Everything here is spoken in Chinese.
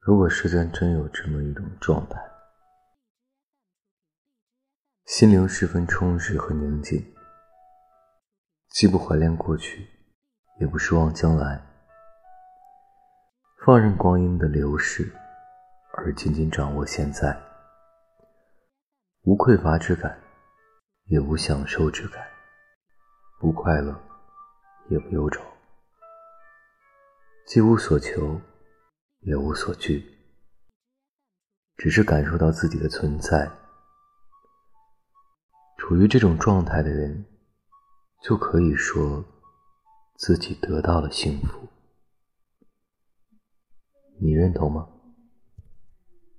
如果世间真有这么一种状态，心灵十分充实和宁静，既不怀恋过去，也不奢望将来，放任光阴的流逝，而紧紧掌握现在，无匮乏之感，也无享受之感，不快乐，也不忧愁，既无所求，也无所惧，只是感受到自己的存在。处于这种状态的人，就可以说自己得到了幸福。你认同吗？